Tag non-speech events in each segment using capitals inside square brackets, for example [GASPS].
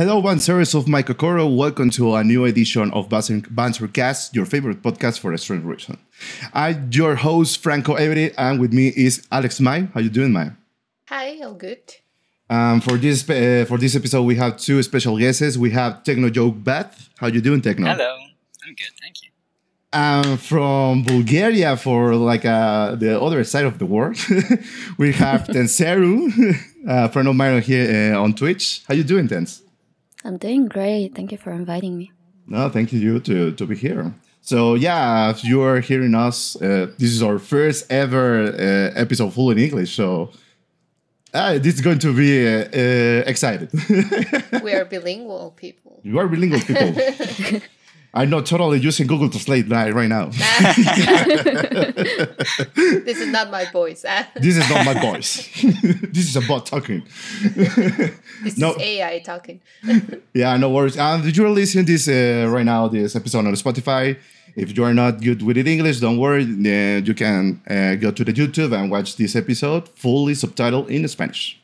Hello, Banzers of my Kokoro. Welcome to a new edition of Banzercast, your favorite podcast for a strange reason. I'm your host, Franco Avery, and with me is Alex Mai. How you doing, Mai? Hi, all good. Um, for this uh, for this episode, we have two special guests. We have Techno Joke Beth. How you doing, Techno? Hello, I'm good, thank you. Um, from Bulgaria, for like uh, the other side of the world, [LAUGHS] we have [LAUGHS] Tenseru, a [LAUGHS] friend of mine here uh, on Twitch. How you doing, Tens? I'm doing great. Thank you for inviting me. No, thank you to to be here. So yeah, if you are hearing us, uh, this is our first ever uh, episode full in English. So uh, this is going to be uh, uh, excited. [LAUGHS] we are bilingual people. You are bilingual people. [LAUGHS] I'm not totally using Google to Translate right now. [LAUGHS] this is not my voice. [LAUGHS] this is not my voice. [LAUGHS] this is a bot talking. this no. is AI talking. yeah, no worries. And if you're listening this uh, right now, this episode on Spotify, if you are not good with it English, don't worry. Uh, you can uh, go to the YouTube and watch this episode fully subtitled in Spanish.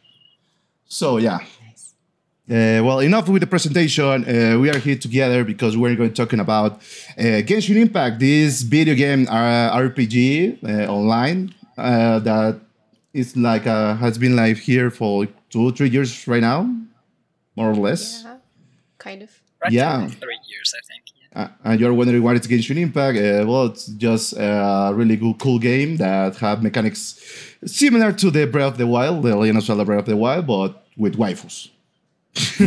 So yeah, uh, well, enough with the presentation. Uh, we are here together because we're going to talking about uh, Genshin Impact, this video game uh, RPG uh, online uh, that is like has been like here for two three years right now, more or less. Yeah, kind of. Right yeah, three years I think. Uh, and you're wondering what is Genshin Impact? Uh, well, it's just a really good, cool game that have mechanics similar to the Breath of the Wild, the Legend of Zelda Breath of the Wild, but with waifus. [LAUGHS]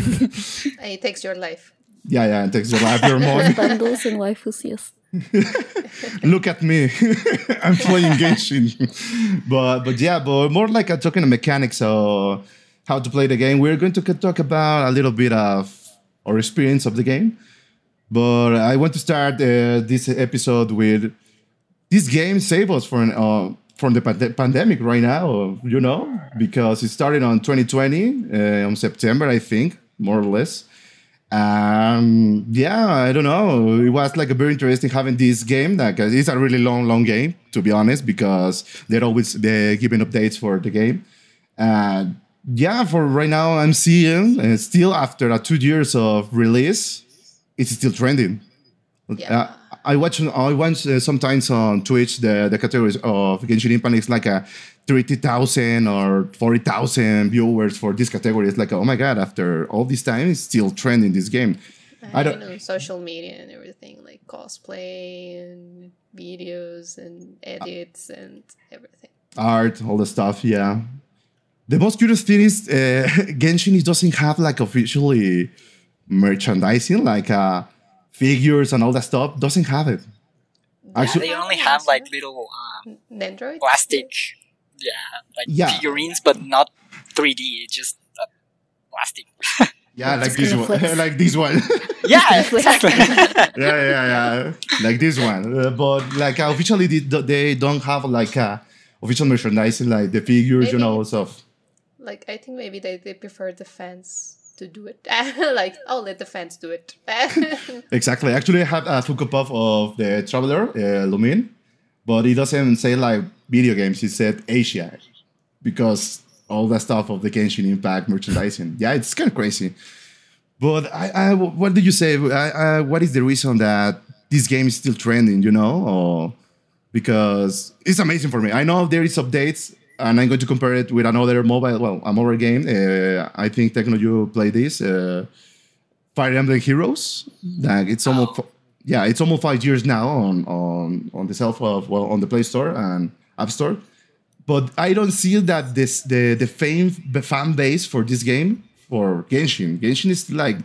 it takes your life. Yeah, yeah, it takes your life, your money. [LAUGHS] Bundles and waifus, yes. [LAUGHS] Look at me, I'm playing Genshin. but but yeah, but more like a talking mechanics of how to play the game. We're going to talk about a little bit of our experience of the game. But I want to start uh, this episode with this game saved us from uh, from the pand- pandemic right now, you know, because it started on 2020 uh, on September, I think, more or less. Um, yeah, I don't know. It was like a very interesting having this game. Like it's a really long, long game to be honest, because they're always they're giving updates for the game. And yeah, for right now, I'm seeing uh, still after uh, two years of release, it's still trending. Yeah. Uh, I watch I watch uh, sometimes on Twitch the, the categories of Genshin Impact is like a thirty thousand or forty thousand viewers for this category. It's like oh my god! After all this time, it's still trending this game. I, I don't know social media and everything like cosplay and videos and edits and everything. Art, all the stuff. Yeah. The most curious thing is uh, [LAUGHS] Genshin doesn't have like officially merchandising like uh, figures and all that stuff doesn't have it. Actually they only have like little um, Nendroids? plastic. Yeah like yeah. figurines but not 3d just uh, plastic. [LAUGHS] Yeah [LAUGHS] like this one. like this [LAUGHS] one. Yeah exactly. Yeah yeah yeah. Like this one. Uh, but like officially they, they don't have like a official merchandising like the figures maybe, you know stuff. Like i think maybe they, they prefer the fans to do it. [LAUGHS] like, I'll let the fans do it. [LAUGHS] exactly. Actually, I have a Pop of the Traveler, uh, but it doesn't say like video games. It said Asia because all that stuff of the Genshin Impact merchandising. yeah, it's kind of crazy. But I, I, what did you say? I, I, what is the reason that this game is still trending? You know, or because it's amazing for me. I know there is updates and I'm going to compare it with another mobile, well, a mobile game. Uh, I think Techno, you play this, uh, Fire Emblem Heroes. Like it's almost, yeah, it's almost five years now on on on the self of well on the Play Store and App Store. But I don't see that this the the fame the fan base for this game for Genshin. Genshin is like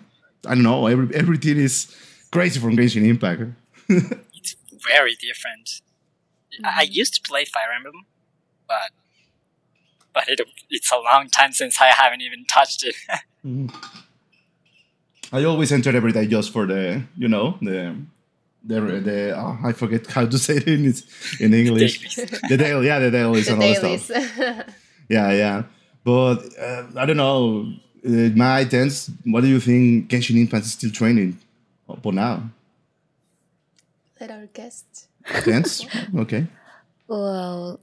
I don't know, every, everything is crazy from Genshin Impact. [LAUGHS] it's very different. I used to play Fire Emblem, but but it, it's a long time since I haven't even touched it. [LAUGHS] mm. I always enter every day just for the, you know, the, the, the oh, I forget how to say it in, in English. [LAUGHS] the daily, yeah, the dailies the and all that stuff. yeah, yeah. But uh, I don't know. Uh, my tense, what do you think Genshin Impact is still training for now? Let our guest. Tens? [LAUGHS] okay. Well,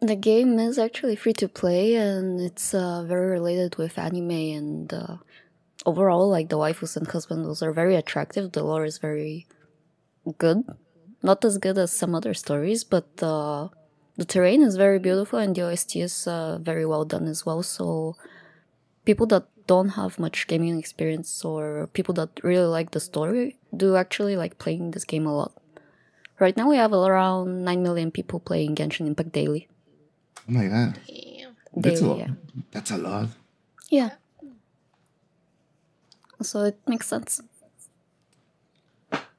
the game is actually free to play and it's uh, very related with anime and uh, overall, like the waifus and husbands are very attractive. The lore is very good, not as good as some other stories, but uh, the terrain is very beautiful and the OST is uh, very well done as well. So people that don't have much gaming experience or people that really like the story do actually like playing this game a lot. Right now we have around 9 million people playing Genshin Impact daily. Oh my god, Damn. that's a lot. yeah. That's a lot. Yeah. So it makes sense.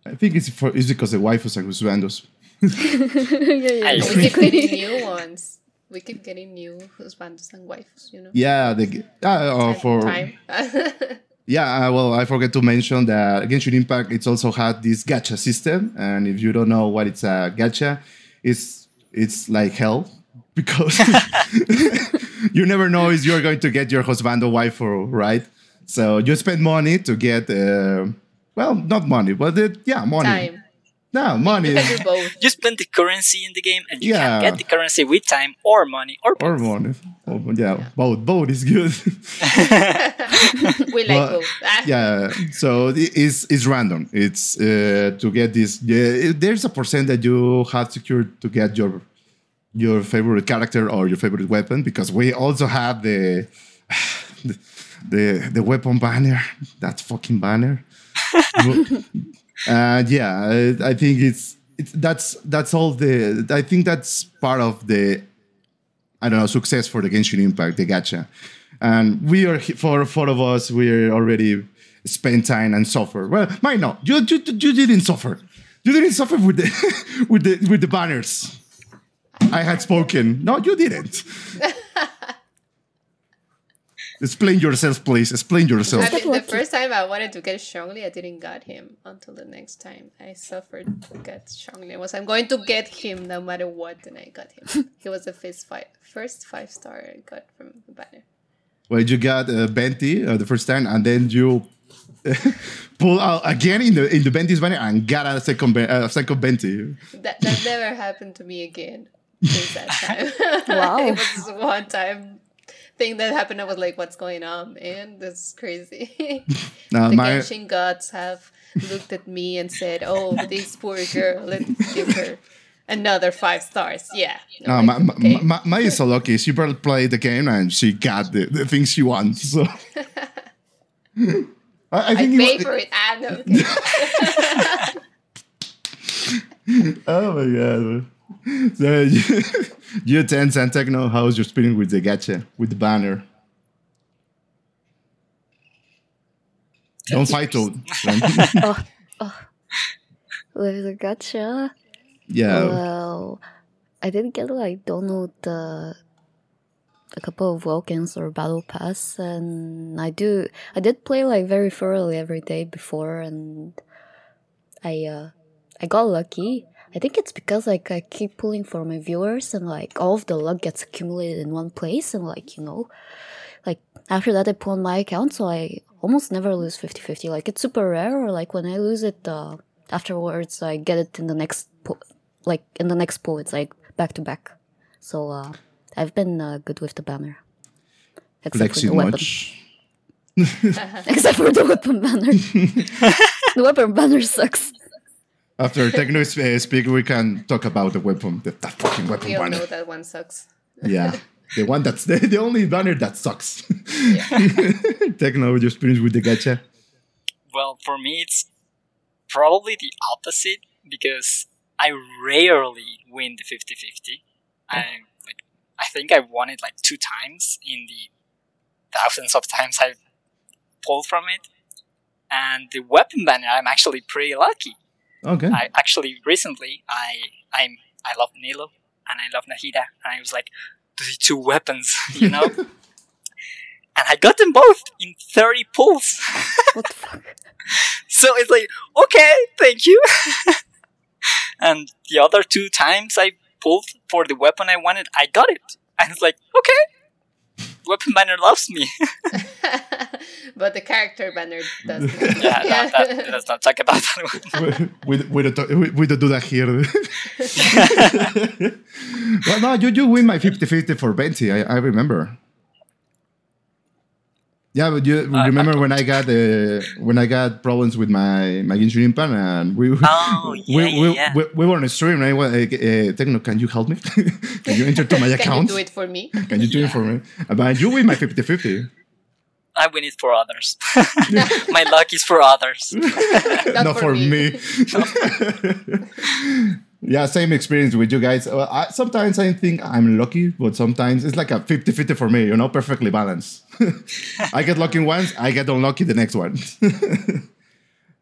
I think it's for it's because the waifus are husbandos. yeah, yeah. I- We keep getting new ones. We keep getting new husbandos and wives, you know. Yeah, the uh, uh, for time. [LAUGHS] Yeah, uh, well, I forget to mention that Genshin Impact it's also had this gacha system, and if you don't know what it's a gacha, it's it's like hell because [LAUGHS] you never know if you're going to get your husband or wife or right. So you spend money to get, uh, well, not money, but uh, yeah, money. time. No, money You both. You spend the currency in the game, and you Yeah. can get the currency with time or money or both. or both. money. Oh, yeah, both. Both is good. [LAUGHS] We like Well, both. Ah, [LAUGHS] yeah so it's it's random it's uh, to get this yeah, there's a percent that you have secured to get your your favorite character or your favorite weapon because we also have the the [SIGHS] the, the weapon banner that fucking banner and [LAUGHS] uh, yeah I, I think it's it's that's that's all the i think that's part of the I don't know, success for the Genshin Impact, the gacha. And we are, for four of us, we already spent time and suffer. Well, mine no, you, you, you didn't suffer. You didn't suffer with the, [LAUGHS] with the, with the banners. I had spoken. No, you didn't. [LAUGHS] Explain yourself, please. Explain yourself. I mean, the first time I wanted to get Zhongli, I didn't got him until the next time I suffered to get Zhongli. I was I'm going to get him no matter what, and I got him. [LAUGHS] he was the first five, first five star I got from the banner. Well, you got uh, Venti uh, the first time, and then you [LAUGHS] pull out again in the in the Venti's banner and got a second ben- uh, second Venti. That that never happened to me again since that time. [LAUGHS] Wow. it was one time thing that happened. I was like, "What's going on? This is crazy." Now, [LAUGHS] the my Genshin gods have looked at me and said, "Oh, this poor girl. Let's give her another five stars." Yeah. No, I'm my, okay. my, my, is so lucky. She played the game and she got the, the things she wants. So I, [LAUGHS] I I think it pay was- for it. Ah, no. Okay. Oh my god! [LAUGHS] So you, [LAUGHS] you ten and techno. How's your experience with the gacha with the banner? Don't fight Toad. [LAUGHS] With the gacha, yeah. well, I did get like download the a couple of welcomes or battle pass, and I do I did play like very thoroughly every day before, and I uh I got lucky. I think it's because like I keep pulling for my viewers, and like all of the luck gets accumulated in one place, and like you know, like after that I pull on my account, so I almost never lose 50-50. Like it's super rare, or like when I lose it uh, afterwards, I get it in the next pull. Like in the next pull, it's like back to back. So uh, I've been uh, good with the banner, except for the weapon. much. [LAUGHS] Except for the weapon banner. [LAUGHS] the weapon banner sucks. After techno uh, speak, we can talk about the weapon, the, that fucking weapon we all banner. know that one sucks. Yeah, the one that's [LAUGHS] the, the only banner that sucks. Yeah. [LAUGHS] techno, your experience with the gacha? Well, for me, it's probably the opposite because I rarely win the 50 50. I like, I think I won it like two times in the thousands of times I've pulled from it. And the weapon banner, I'm actually pretty lucky. Okay. I actually recently, I I'm I love Nilou and I love Nahida, and I was like, the two weapons, [LAUGHS] you know. [LAUGHS] and I got them both in 30 pulls. What the fuck? [LAUGHS] So it's like, okay, thank you. and the other two times I pulled for the weapon I wanted, I got it. And it's like, okay, weapon banner loves me. But the character banner does. [LAUGHS] [LAUGHS] yeah, That, that, let's not talk about that one. [LAUGHS] we, we, don't, talk- we, we don't do that here. well, no, you, you win my 50 50 for Venti. I, I remember. Yeah, but you I remember when I got uh, when I got problems with my my Genshin Impact and we Oh, we, yeah, we, yeah. we, we were on a stream and I was like, uh, Techno, can you help me? can you enter to my account? Can you do it for me? Can you do it for me? But you win my 50-50. I win it for others. [LAUGHS] [LAUGHS] My luck is for others. [LAUGHS] Not, for for me. me. yeah, same experience with you guys. Uh, I, sometimes I think I'm lucky, but sometimes it's like a 50 50 for me, you know, perfectly balanced. I get lucky once, I get unlucky the next one.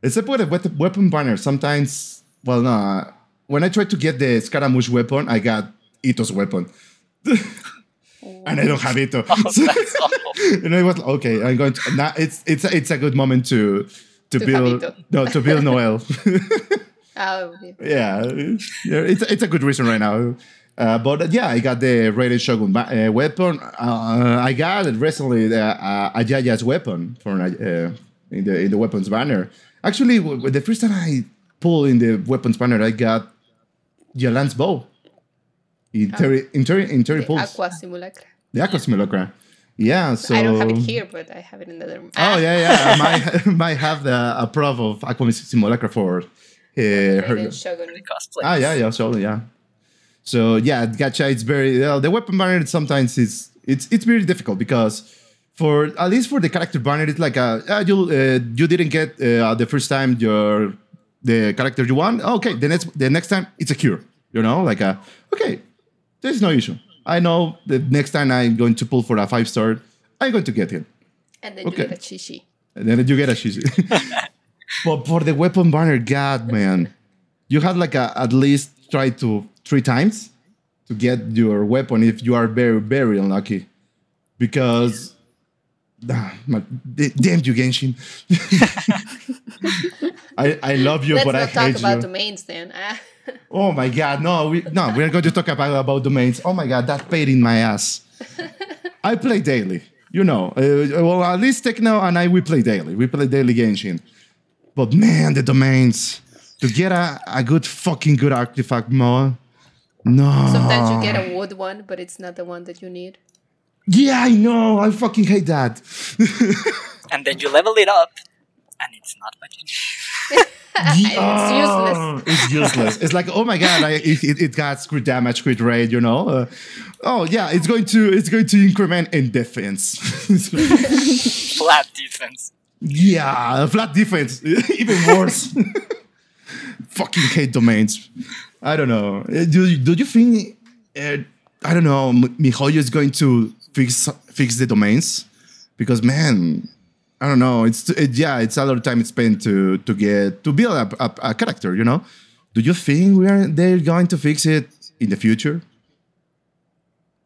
Except with a wet- weapon banner, sometimes, well, no, uh, when I tried to get the Scaramouche weapon, I got Itto's weapon. And I don't have Itto. [LAUGHS] Oh, that's awful. [LAUGHS] and I was like, okay, I'm going to. Now it's it's it's a good moment to to, To build no to build Noelle. [LAUGHS] Oh, yeah, yeah, it's it's a good reason right now. Uh, but uh, yeah, I got the Raiden Shogun uh, weapon. Uh, I got it recently the uh, Ajaya's weapon for uh, in the in the weapons banner. Actually, the first time I pulled in the weapons banner, I got Yelan's bow in Terry in Terry in Terry Pulse. Aqua Simulacra. The Aqua Simulacra. Yeah, so I don't have it here, but I have it in the other room. Oh yeah, yeah. I might, [LAUGHS] might have the a proof of Aqua Simulacra for uh, her. Raiden Shogun. Cosplay. Ah, yeah, yeah, so yeah. So yeah, gacha. It's very uh, the weapon banner. Sometimes is it's it's very difficult because for at least for the character banner, it's like a uh, you uh, you didn't get uh, the first time your the character you want. Okay, the next the next time it's a cure. You know, like a okay, there's no issue. I know the next time I'm going to pull for a five star, I'm going to get him. And then Okay. you get a Qiqi. And then you get a Qiqi. [LAUGHS] but for the weapon banner, God, man, you have like a, at least try to three times to get your weapon if you are very, very unlucky. Because, ah, man, d- damn you, Genshin. [LAUGHS] [LAUGHS] I, I love you, Let's but I not talk hate about you. domains then. Oh my god, no, we no, we're going to talk about about domains. Oh my god, that pain in my ass. I play daily, you know. Uh, well, at least Techno and I we play daily. We play daily Genshin. But man, the domains to get a, a good fucking good artifact more. No. Sometimes you get a wood one, but it's not the one that you need. Yeah, I know. I fucking hate that. [LAUGHS] And then you level it up, and it's not what you need. Yeah, [LAUGHS] useless. It's useless. it's like, oh my god, I, it, it, it got crit damage, crit rate, you know. Uh, oh yeah, it's going to it's going to increment in defense. [LAUGHS] Flat defense. yeah, flat defense, [LAUGHS] even worse. Fucking hate domains. I don't know. Uh, Do do you think? Uh, I don't know. M- Mihoyo is going to fix fix the domains because man, I don't know. It's it, yeah, it's a lot of time it's spent to to get to build a, a, a character. You know. Do you think we are they're going to fix it in the future?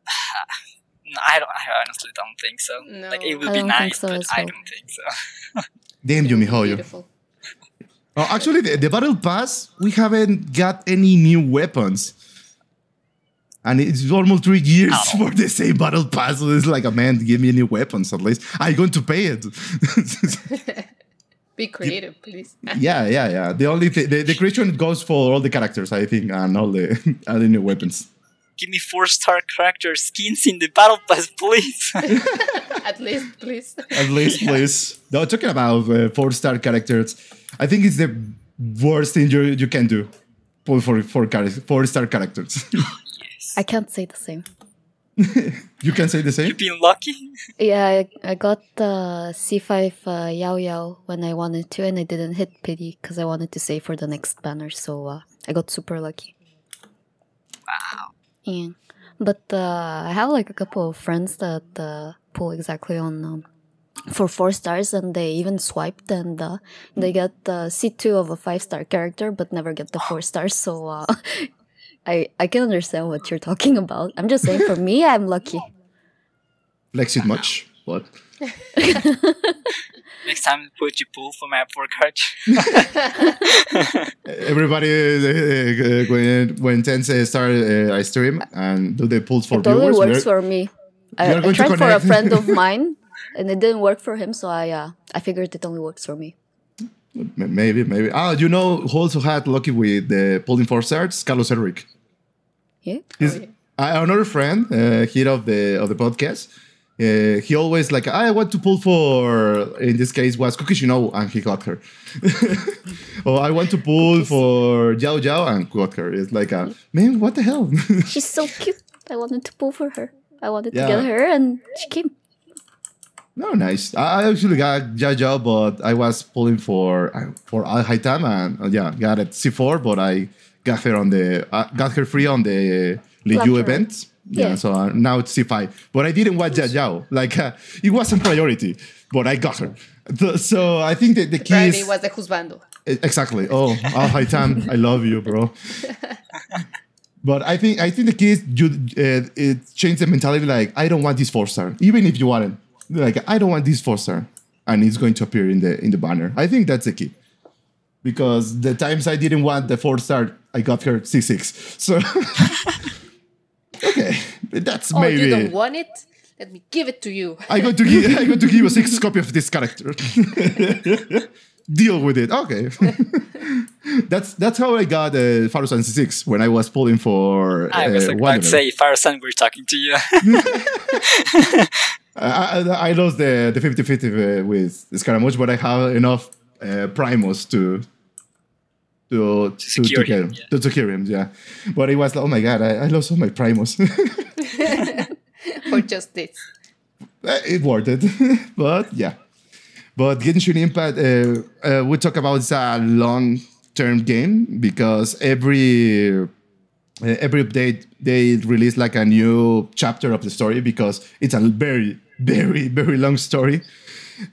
[SIGHS] I don't. I honestly don't think so. No. Like it would be nice, so but as I don't think so. [LAUGHS] Damn you, Mihoyo. Beautiful. Oh, actually, the, the battle pass we haven't got any new weapons, and it's almost three years Oh. for the same battle pass. So it's like, a man, give me new weapons at least. I'm going to pay it. [LAUGHS] Be creative, please. [LAUGHS] yeah, yeah, yeah. The only thing, the, the creation goes for all the characters, I think, and all the [LAUGHS] all the new weapons. Give me four star character skins in the battle pass, please. At least, please. At least, please. No, talking about uh, four star characters, I think it's the worst thing you you can do. Pull for four four star characters. I can't say the same. [LAUGHS] you can say the same. You've been lucky. Yeah, I, I got the C5 uh, Yao Yao when I wanted to, and I didn't hit pity because I wanted to save for the next banner. So uh, I got super lucky. Wow. Yeah, but uh, I have like a couple of friends that uh, pull exactly on um, for four stars, and they even swiped and uh, they get the C two of a five star character, but never get the four stars. So uh, [LAUGHS] I I can understand what you're talking about. I'm just saying, for me, I'm lucky. [LAUGHS] Flex it much. What? [LAUGHS] Next time, put you pull for my four card. [LAUGHS] Everybody, uh, uh, when when Tens uh, start uh, I stream and do the pulls for It totally viewers, works we're- for me. I, are I tried for a friend of mine, and it didn't work for him. So I uh, I figured it only works for me. Maybe, maybe. Ah, you know who also had lucky with the pulling for starts? Carlos Enrique. Yeah. He's Oh, yeah. another friend uh, here of the of the podcast. Uh, he always like I want to pull for in this case was Kukishino and he got her. [LAUGHS] or I want to pull for Jiao Jiao and got her. It's like a man, what the hell? [LAUGHS] She's so cute. I wanted to pull for her. I wanted Yeah. to get her, and she came. No, nice. I actually got Jiao, but I was pulling for for Alhaitham and uh, yeah, got it C4, but I got her on the uh, got her free on the Liyue event. Yeah, Yeah. so uh, now it's C5. But I didn't watch Jiao. Like, uh, it wasn't priority, but I got her. So I think that the key is. was the husbando. Exactly. Oh, Alhaitham, I love you, bro. [LAUGHS] But I think I think the key is you uh, it changed the mentality. Like I don't want this four star, even if you want it. Like I don't want this four star, and it's going to appear in the in the banner. I think that's the key. Because the times I didn't want the four star, I got her six six. So [LAUGHS] okay, that's Oh, maybe. you don't want it? Let me give it to you. I got to give I'm going to give you a six copy of this character. [LAUGHS] Deal with it. Okay. [LAUGHS] that's that's how I got uh, Final Fantasy six when I was pulling for. I was uh, about Wanderer. to say, Faruzan, we're talking to you. I, I, I lost the the 50 50 uh, with Scaramouche, but I have enough uh, Primos to. To, to, secure get him, him, yeah. to secure him, yeah. But it was like, oh my god, I, I lost all my primos. [LAUGHS] For just this. Uh, it worth it. [LAUGHS] but yeah. But Genshin Impact, uh, uh, we talk about it's a long term game because every uh, every update they release like a new chapter of the story because it's a very very very long story.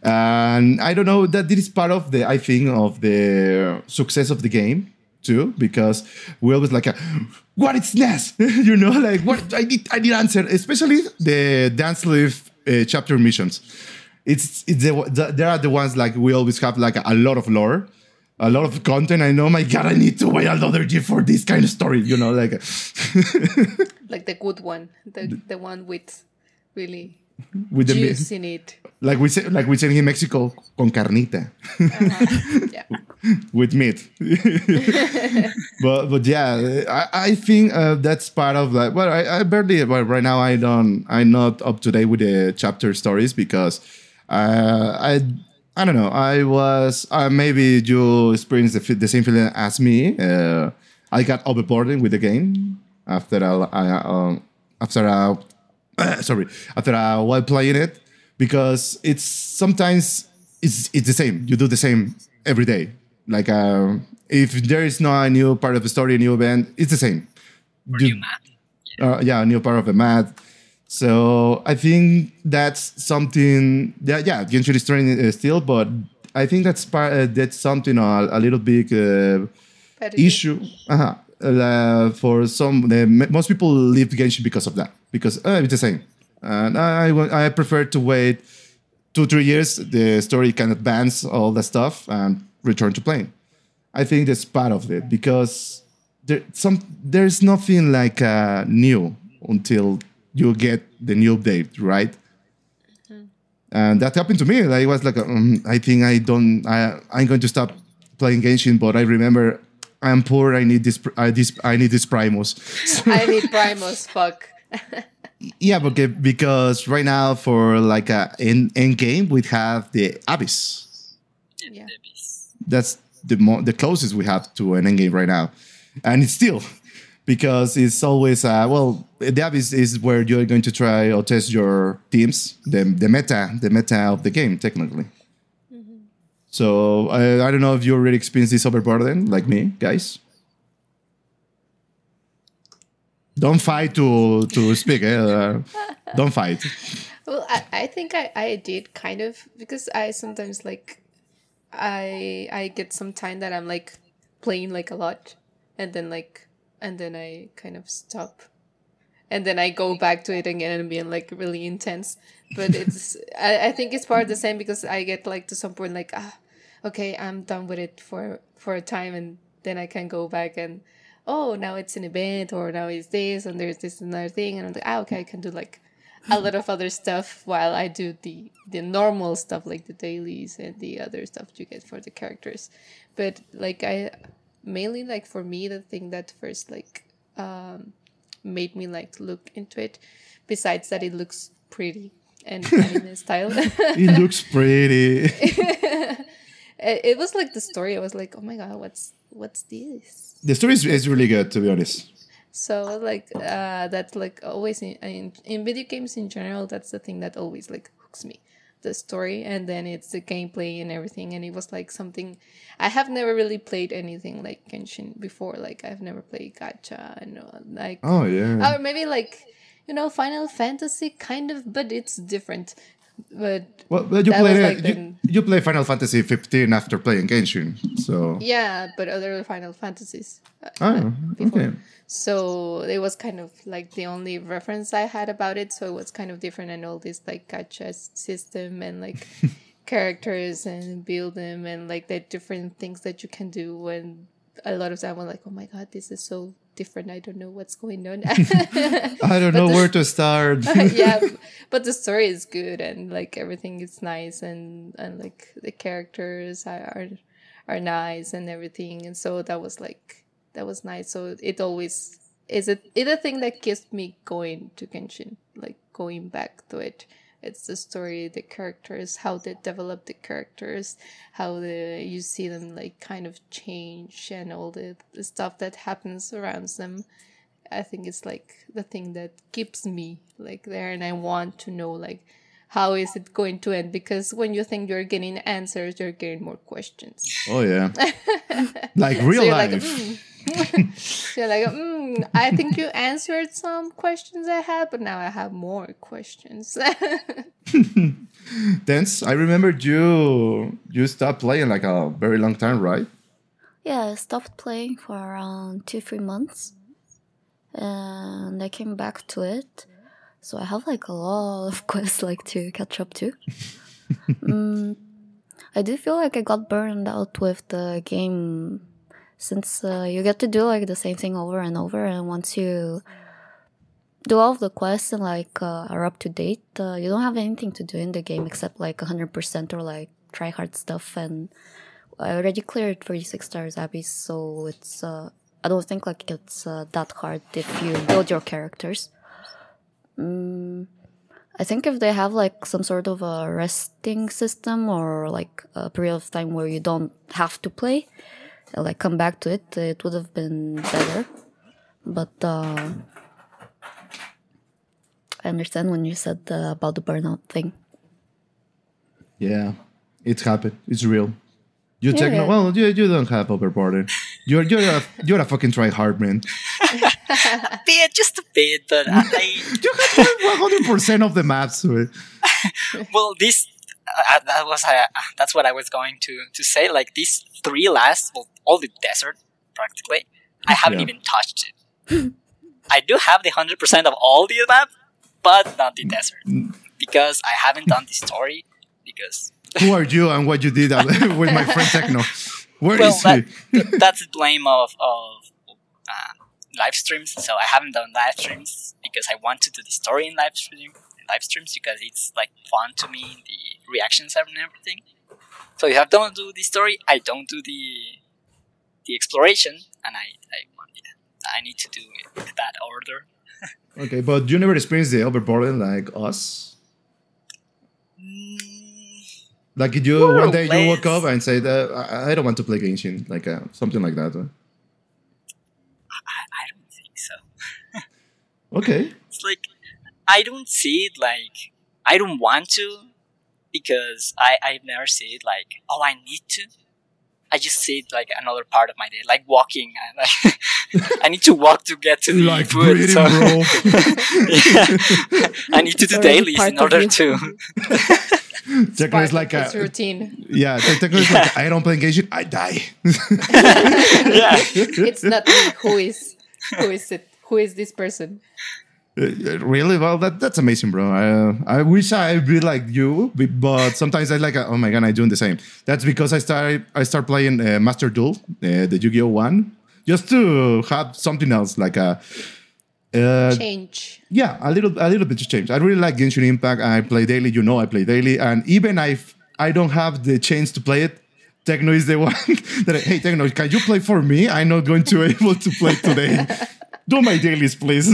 And i don't know that this is part of the i think of the success of the game too because we always like a, what is next? [LAUGHS] You know like what i need i need answer. Especially the dance live uh, chapter missions. It's it's the, the they are the ones like we always have like a, lot of lore a lot of content i know my god i need to wait another year for this kind of story you know like [LAUGHS] Like the good one. The, the one with really with the juice in it. like we say like we say in mexico con carnita Yeah. [LAUGHS] with meat. [LAUGHS] but but yeah, I, I think uh, that's part of like. Well, I, I barely. Well, right now I don't. I'm not up to date with the chapter stories because uh, I I don't know. I was uh, maybe you experienced the, the same feeling as me. Uh, I got overboarded with the game after a, I, um, after a [COUGHS] sorry after a while playing it because it's sometimes it's it's the same. You do the same every day. Like uh, if there is no a new part of the story, a new event, it's the same. You- new map. uh, yeah, a new part of the map. So I think that's something. Yeah, yeah, Genshin is training uh, still, but I think that's part. Uh, that's something a, a little big uh, issue uh-huh. uh, for some. The, most people leave Genshin because of that. Because uh, it's the same, and I I prefer to wait two three years. The story can advance all the stuff and return to playing. I think that's part of it because there some there's nothing like uh, new until you get the new update, right? And that happened to me. It was like, um, I think I don't. I I'm going to stop playing Genshin, but I remember I'm poor. I need this. I this. I need this Primos. [LAUGHS] I need Primos, fuck. [LAUGHS] yeah, but okay, because right now for like a end, end game we have the Abyss. Yeah. that's the mo- the closest we have to an end game right now, and it's still because it's always uh, well the abyss is where you're going to try or test your teams the the meta the meta of the game technically. So I, I don't know if you already experienced this overburden like me, guys. Don't fight to to speak. Eh? Uh, [LAUGHS] don't fight. Well, I, I think I, I did kind of because I sometimes like I I get some time that I'm like playing like a lot and then like and then I kind of stop and then I go back to it again and being like really intense. But it's [LAUGHS] I, I think it's part of the same because I get like to some point like ah okay I'm done with it for for a time and then I can go back and oh now it's an event or now it's this and there's this another thing and I'm like ah okay I can do like a lot of other stuff while I do the the normal stuff like the dailies and the other stuff you get for the characters. But like I mainly like for me the thing that first like um made me like look into it besides that it looks pretty and [LAUGHS] anime style. It looks pretty. [LAUGHS] it, it was like the story. I was like, oh my god, what's what's this? the story is, is really good, to be honest. So like uh, that's like always in, in in video games in general. That's the thing that always like hooks me, the story, and then it's the gameplay and everything. And it was like something I have never really played anything like Genshin before. Like I've never played Gacha and like Oh, yeah. or maybe like you know Final Fantasy kind of, but it's different. But Well, but you play like you, the- you play Final Fantasy 15 after playing Genshin, so yeah, but other Final Fantasies. uh, oh, before. okay. So it was kind of like the only reference I had about it. So it was kind of different and all this like gacha system and like [LAUGHS] characters and build them and like the different things that you can do. And a lot of time I'm like, oh my god, this is so different. I don't know what's going on. [LAUGHS] [LAUGHS] I don't know the- where to start. [LAUGHS] yeah, but the story is good and like everything is nice and and like the characters are are, nice and everything. And so that was like that was nice. So it always is it's a thing that keeps me going to Genshin, like going back to it. It's the story, the characters, how they develop the characters, how the you see them like kind of change, and all the, the stuff that happens around them. I think it's like the thing that keeps me like there, and I want to know like how is it going to end because when you think you're getting answers, you're getting more questions. Oh yeah, [LAUGHS] like real so you're like, life. mm. so [LAUGHS] you're like, mm, I think you answered some questions I had, but now I have more questions. [LAUGHS] Dance. I remember you you stopped playing like a very long time, right? Yeah, I stopped playing for around two, three months. And I came back to it. So I have like a lot of [LAUGHS] quests like to catch up to. [LAUGHS] mm, I do feel like I got burned out with the game since uh, you get to do like the same thing over and over and once you do all of the quests and like uh, are up to date, uh, you don't have anything to do in the game except like 100% or like try hard stuff and I already cleared 36 stars Abyss, so it's uh I don't think like it's uh, that hard if you build your characters. Mm, I think if they have like some sort of a resting system or like a period of time where you don't have to play, like come back to it, it would have been better. But uh, I understand when you said uh, about the burnout thing. Yeah, it's happened. It's real. You Yeah. techno. Well, you, you don't have overboarding. You're you're a you're a fucking try hard man. [LAUGHS] A bit, just a bit, but I, [LAUGHS] You have one hundred percent of the maps. [LAUGHS] well, this uh, that was uh, that's what I was going to to say. Like these three last, well, all the desert practically, I haven't Yeah. even touched it. I do have the hundred percent of all the map, but not the desert because I haven't done the story. Because Who are you and what you did with my friend Techno? Where is well, that, he? th- that's the blame of of uh, live streams. So I haven't done live streams because I want to do the story in live stream live streams because it's like fun to me, the reactions and everything. So if I don't do the story, I don't do the the exploration, and I I I need to do it in that order. Okay, but you never experienced the overboarding like us. Mm, Like you More one day you woke up and said, uh, I, "I don't want to play Genshin," like uh, something like that. uh. I, I don't think so. [LAUGHS] Okay. It's like I don't see it like I don't want to because I I've never see it like oh I need to. I just see it like another part of my day, like walking. [LAUGHS] And like I need to walk to get to the Like food. breathing, so- [LAUGHS] yeah. I need to do already dailies in order to. [LAUGHS] Techno is like of its a, routine. yeah. Techno is like I don't play Genshin, I die. yeah. It's not me. Who is? Who is it? Who is this person? Uh, really? Well, that that's amazing, bro. I uh, I wish I'd be like you, but sometimes I like, uh, oh my god, I'm doing the same. That's because I start I start playing uh, Master Duel, uh, the Yu-Gi-Oh one, just to have something else, like a. Uh, Change. yeah, a little a little bit of change. I really like Genshin Impact. I play daily. You know, I play daily, and even if I don't have the chance to play it, Techno is the [LAUGHS] one that hey Techno, can you play for me? I'm not going to be [LAUGHS] able to play today. [LAUGHS] Do my dailies, please.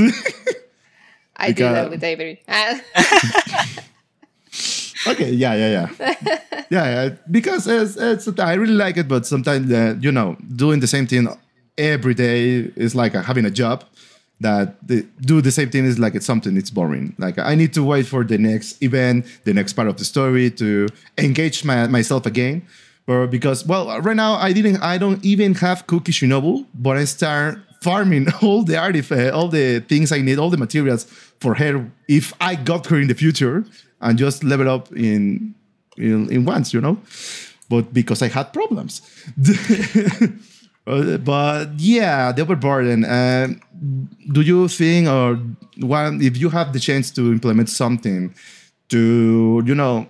I do that with Avery. [LAUGHS] [LAUGHS] Okay, yeah, yeah, yeah, [LAUGHS] yeah, yeah. Because it's, it's I really like it, but sometimes uh, you know doing the same thing every day is like uh, having a job. That the, do the same thing is like it's something it's boring. Like I need to wait for the next event, the next part of the story to engage my, myself again. Or because well, right now I didn't, I don't even have Kuki Shinobu, but I start farming all the artifacts, all the things I need, all the materials for her. If I got her in the future and just level up in in, in once, you know. But because I had problems. [LAUGHS] Uh, but yeah, the overburden. Uh, do you think, or one, if you have the chance to implement something to, you know,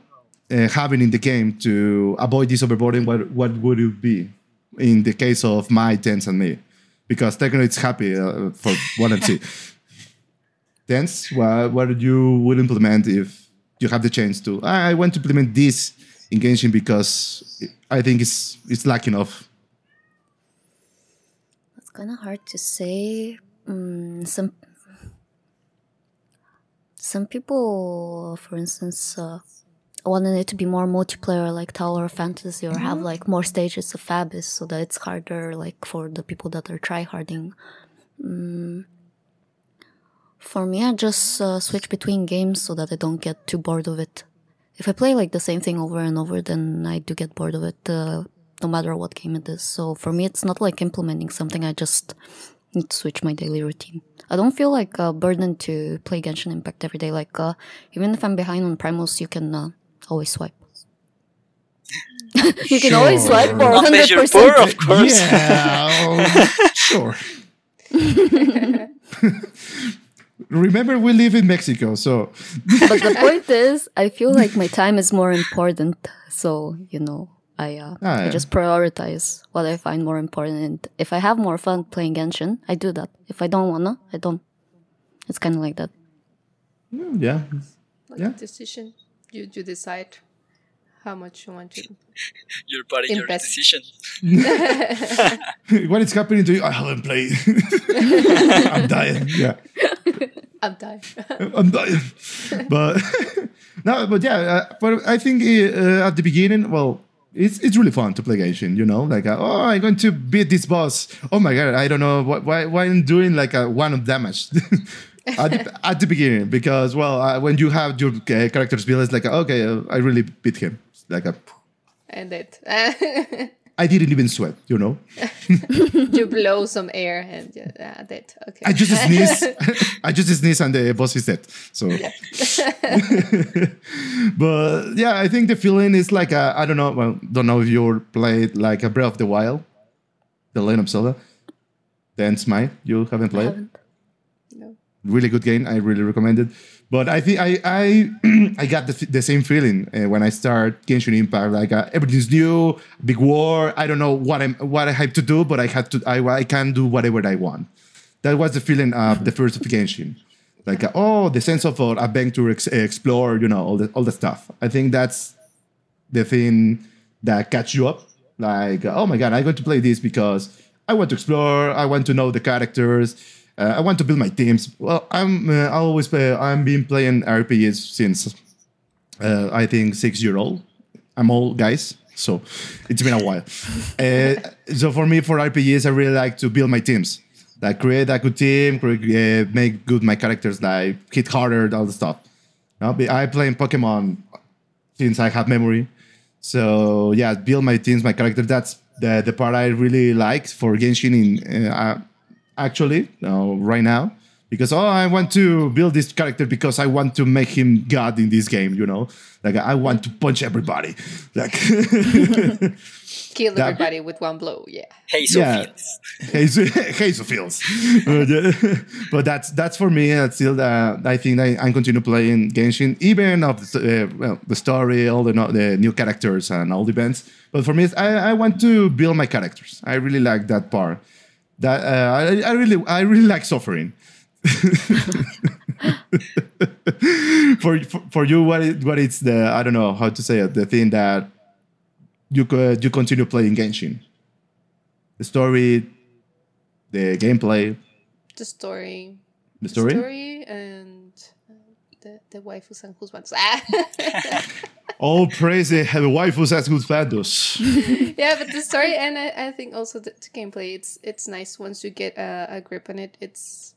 uh, having in the game to avoid this overburden, what what would it be in the case of my tens and me? Because technically it's happy uh, for one and two. [LAUGHS] Tens, what what you would implement if you have the chance to? I want to implement this in Genshin because I think it's it's lacking of It's kind of hard to say. Mm, some some people, for instance, uh, wanted it to be more multiplayer, like Tower of Fantasy, or have like more stages of Abyss, so that it's harder, like for the people that are tryharding. Mm. For me, I just uh, switch between games so that I don't get too bored of it. If I play like the same thing over and over, then I do get bored of it. Uh, no matter what game it is. So for me, it's not like implementing something. I just need to switch my daily routine. I don't feel like a burden to play Genshin Impact every day. Like uh, even if I'm behind on primals, you can uh, always swipe. [LAUGHS] you can always swipe for one hundred percent. poor, of course. Yeah, sure. [LAUGHS] [LAUGHS] Remember, we live in Mexico, so [LAUGHS] But the point is, I feel like my time is more important. So you know, I uh, Ah, I yeah. just prioritize what I find more important. And if I have more fun playing Genshin, I do that. If I don't wanna, I don't. It's kind of like that. yeah. Like Yeah. decision. You you decide how much you want to. [LAUGHS] Your body, your Invest. decision. [LAUGHS] what is happening to you? I haven't played. I'm dying. Yeah, I'm done. [LAUGHS] I'm dying. But [LAUGHS] no, but yeah, uh, but I think uh, at the beginning, well, it's it's really fun to play Genshin. You know, like uh, oh, I'm going to beat this boss. Oh my god, I don't know what, why why I'm doing like a one of damage. [LAUGHS] at, the, at the beginning, because well, uh, when you have your uh, characters build, it's like okay, uh, I really beat him. Like a, and it. I didn't even sweat. You know, [LAUGHS] you blow some air and uh, that. Okay. I just sneeze. [LAUGHS] I just sneeze and the boss is dead. So, yeah. [LAUGHS] but yeah, I think the feeling is like I I don't know. Well, don't know if you played like a Breath of the Wild, the Legend of Zelda. Then Smite, you haven't played. haven't. no. Really good game. I really recommend it. But I think I I [CLEARS THROAT] I got the, the same feeling uh, when I start Genshin Impact. Like uh, everything's new, big war. I don't know what I'm what I have to do, but I have to. I I can do whatever I want. That was the feeling of the first of Genshin. Like uh, oh, the sense of uh, adventure, ex- explore, you know, all the all the stuff. I think that's the thing that catch you up. Like oh my god, I'm going to play this because I want to explore. I want to know the characters. Uh, I want to build my teams. Well, I'm uh, I always play. I'm been playing RPGs since uh, I think six year old. I'm old guys, so it's been a while. uh, so for me, for RPGs, I really like to build my teams. Like create a good team, create, uh, make good my characters, like hit harder, all the stuff. But I play in Pokemon since I have memory. So yeah, build my teams, my character. That's the the part I really like for Genshin. In uh, actually, uh, right now, because oh, I want to build this character because I want to make him god in this game. You know, like I want to punch everybody. Like [LAUGHS] Kill That- everybody with one blow. Yeah. Hey, Yeah. Sophie. [LAUGHS] [LAUGHS] Hazel Fields. Uh, but that's that's for me. That's still, uh, I think I, I continue playing Genshin, even of the, uh, well, the story, all the, no- the new characters and all the events. But for me, it's, I, I want to build my characters. I really like that part. That uh, I, I really I really like suffering. [LAUGHS] for, for for you, what it's the I don't know how to say it. The thing that you could you continue playing Genshin. The story, the gameplay, The story. the story. story and uh, the the waifus and husbands. [LAUGHS] All praise the waifus as good fandos. [LAUGHS] yeah, but the story and I, I think also the, the gameplay it's it's nice once you get a, a grip on it. It's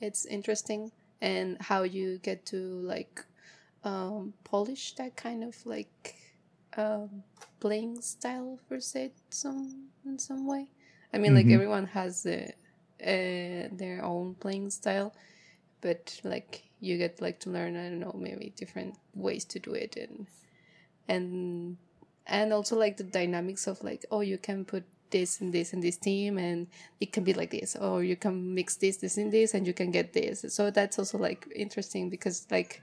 it's interesting and how you get to like um, polish that kind of like um, playing style per se some in some way. I mean, like Mhm. everyone has the, uh, their own playing style, but like you get like to learn I don't know maybe different ways to do it and and and also like the dynamics of like oh you can put this and this and this team and it can be like this or you can mix this this and this and you can get this. So that's also like interesting because like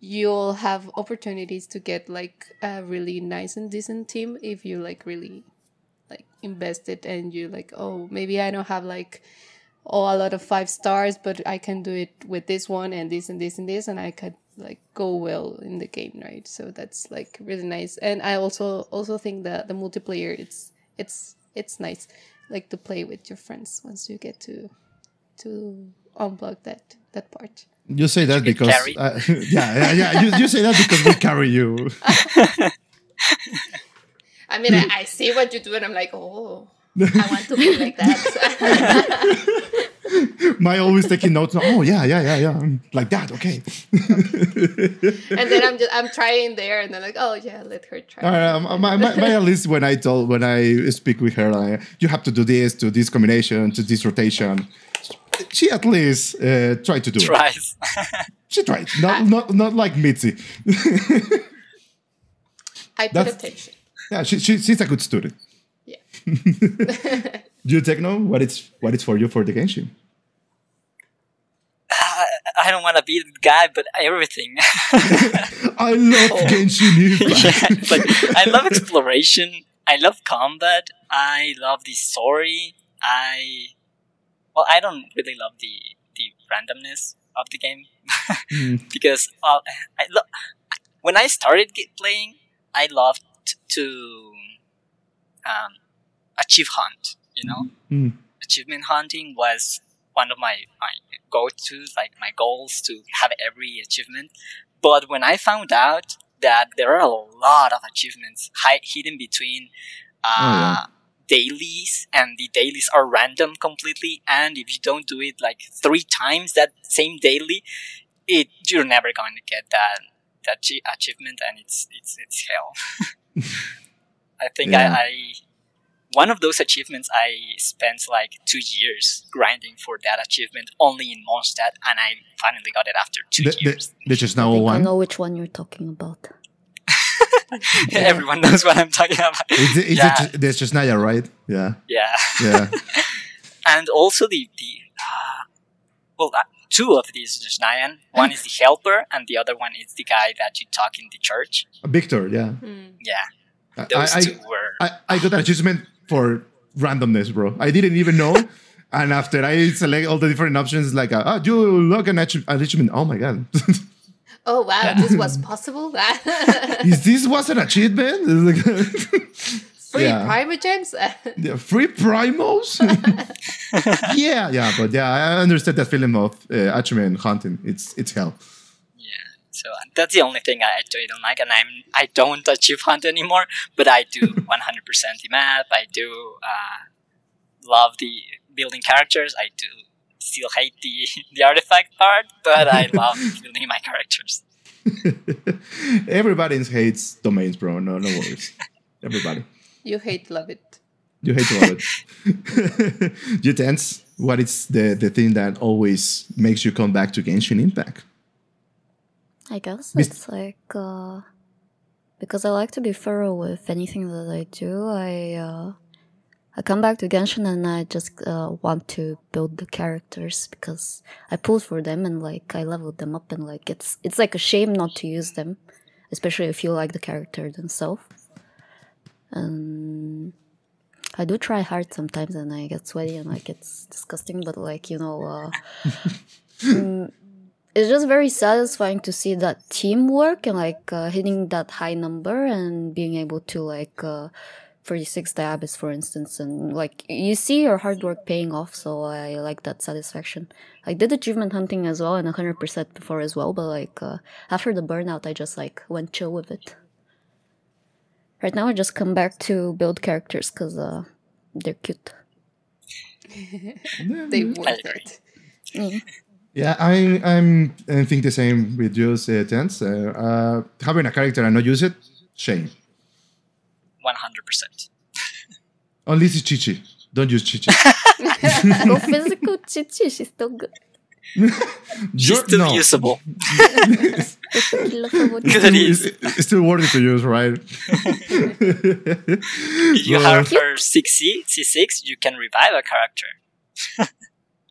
you'll have opportunities to get like a really nice and decent team if you like really like invest it and you like oh maybe i don't have like oh a lot of five stars but i can do it with this one and this and this and this and i could like go well in the game right so that's like really nice and i also also think that the multiplayer it's it's it's nice like to play with your friends once you get to to unblock that that part You say that You because carried. uh, [LAUGHS] yeah, yeah, yeah. You, you say that because we carry you. [LAUGHS] i mean I, I see what you do and i'm like oh i want to be like that [LAUGHS] My always taking notes. Oh yeah, yeah, yeah, yeah. Like that. Okay. and then i'm just i'm trying there and then like oh yeah let her try Uh, my, my, my at least when I told when I speak with her, like, you have to do this, to this combination, to this rotation. She at least uh, tried to do it. Tries. [LAUGHS] She tried. Not not not like Mitzi. i put That's- attention yeah, she, she she's a good student. [LAUGHS] You techno, what it's what it's for you for the Genshin? I, I don't want to be the guy, but everything. [LAUGHS] I love Oh. Genshin Impact. [LAUGHS] yeah, like I love exploration. I love combat. I love the story. I well, I don't really love the the randomness of the game Mm. because uh, I lo- when I started playing, I loved to um, achieve hunt. You know, Mm. achievement hunting was one of my my go to like my goals to have every achievement. But when I found out that there are a lot of achievements hi- hidden between uh, Oh, yeah. dailies, and the dailies are random completely, and if you don't do it like three times that same daily, it you're never going to get that that achievement, and it's it's it's hell. [LAUGHS] I think Yeah. I, I one of those achievements I spent like two years grinding for that achievement only in Mondstadt, and I finally got it after two The, the, years. the just I now think I know which one you're talking about. [LAUGHS] Everyone knows what I'm talking about. It's, it's yeah, the, the just Naya, right? Yeah, yeah. yeah. [LAUGHS] and also the the uh, well uh, two of these just Nyan. One is the helper, and the other one is the guy that you talk in the church. Victor, yeah. Hmm. Yeah, I, those I, two were. I, I got an achievement for randomness, bro. I didn't even know. [LAUGHS] and after I select all the different options, like, uh, oh, you log an achievement. Oh my god. [LAUGHS] oh wow this was possible [LAUGHS] Is this was an achievement? Free Yeah. gems Yeah, free primos? yeah, yeah, but yeah, I understand that feeling of uh, achievement hunting. It's it's hell. Yeah, so that's the only thing I, I don't like, and I'm I don't achieve hunt anymore. But I do [LAUGHS] 100% the map. I do uh, love the building characters. I do still hate the [LAUGHS] the artifact part, but I [LAUGHS] love building my characters. Everybody hates domains, bro. No, no worries. Everybody. you hate love it You hate love it. you Tens. What is the, the thing that always makes you come back to Genshin Impact? I guess it's like uh, because I like to be thorough with anything that I do. I uh, I come back to Genshin and I just uh, want to build the characters because I pulled for them and like I leveled them up and like it's it's like a shame not to use them, especially if you like the character themselves. And I do try hard sometimes and I get sweaty and like it's disgusting, but like you know. Uh, [LAUGHS] mm, it's just very satisfying to see that teamwork and like uh, hitting that high number and being able to like uh, 36 diabs for instance and like you see your hard work paying off so i like that satisfaction i did achievement hunting as well and 100% before as well but like uh, after the burnout i just like went chill with it Right now, I just come back to build characters because uh, they're cute. [LAUGHS] They worth agree. it. Mm. Yeah, I'm. I'm I think the same with you, uh, Tens. Uh, uh, having a character and not use it, shame. One hundred percent. Only it's Qiqi. Don't use Qiqi. [LAUGHS] Go [LAUGHS] physical Qiqi, she's still good. She's You're- still no. usable. Tequila for what Good It's, it is. still worthy to use, right? [LAUGHS] You Well, have her six C C six, you can revive a character.